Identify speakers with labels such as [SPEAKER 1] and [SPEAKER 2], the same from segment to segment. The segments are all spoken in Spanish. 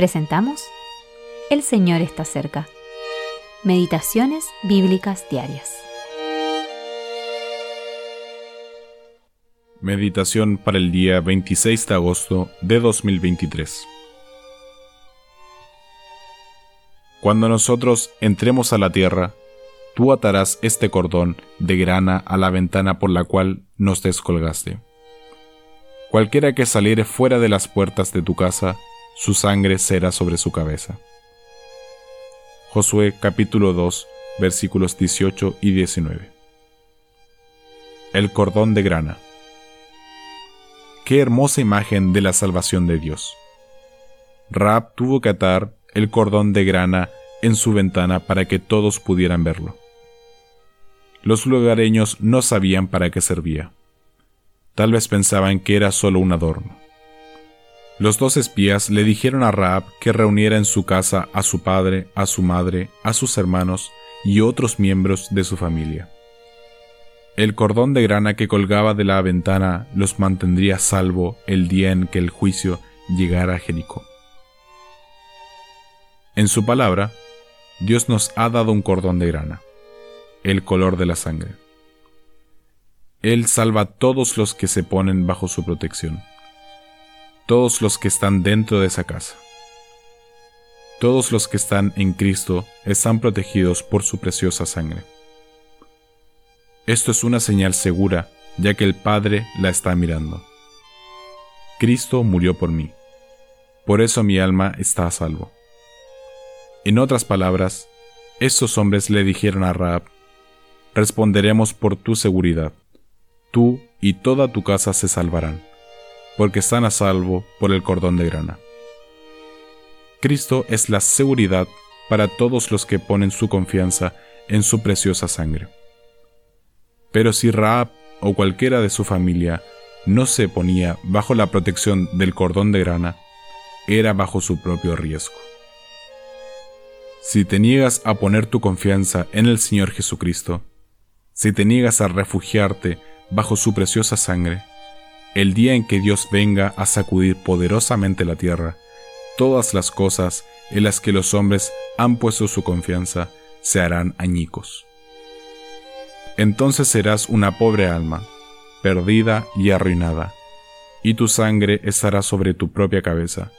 [SPEAKER 1] presentamos El Señor está cerca. Meditaciones Bíblicas Diarias.
[SPEAKER 2] Meditación para el día 26 de agosto de 2023. Cuando nosotros entremos a la tierra, tú atarás este cordón de grana a la ventana por la cual nos descolgaste. Cualquiera que saliere fuera de las puertas de tu casa, su sangre será sobre su cabeza. Josué capítulo 2 versículos 18 y 19. El cordón de grana. Qué hermosa imagen de la salvación de Dios. Raab tuvo que atar el cordón de grana en su ventana para que todos pudieran verlo. Los lugareños no sabían para qué servía. Tal vez pensaban que era solo un adorno. Los dos espías le dijeron a Raab que reuniera en su casa a su padre, a su madre, a sus hermanos y otros miembros de su familia. El cordón de grana que colgaba de la ventana los mantendría salvo el día en que el juicio llegara a Jericó. En su palabra, Dios nos ha dado un cordón de grana, el color de la sangre. Él salva a todos los que se ponen bajo su protección, todos los que están dentro de esa casa. Todos los que están en Cristo están protegidos por su preciosa sangre. Esto es una señal segura, ya que el Padre la está mirando. Cristo murió por mí. Por eso mi alma está a salvo. En otras palabras, estos hombres le dijeron a Raab, responderemos por tu seguridad tú y toda tu casa se salvarán, porque están a salvo por el cordón de grana. Cristo es la seguridad para todos los que ponen su confianza en su preciosa sangre. Pero si Raab o cualquiera de su familia no se ponía bajo la protección del cordón de grana, era bajo su propio riesgo. Si te niegas a poner tu confianza en el Señor Jesucristo, si te niegas a refugiarte bajo su preciosa sangre, el día en que Dios venga a sacudir poderosamente la tierra, todas las cosas en las que los hombres han puesto su confianza se harán añicos. Entonces serás una pobre alma, perdida y arruinada, y tu sangre estará sobre tu propia cabeza,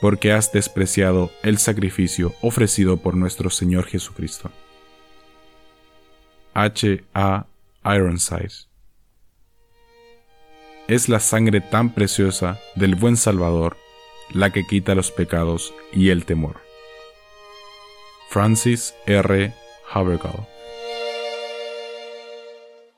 [SPEAKER 2] porque has despreciado el sacrificio ofrecido por nuestro Señor Jesucristo. H. A. es la sangre tan preciosa del buen Salvador la que quita los pecados y el temor. Francis R. Havergal